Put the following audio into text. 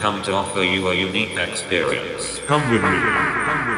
come to offer you a unique experience. Come with me. Come with me.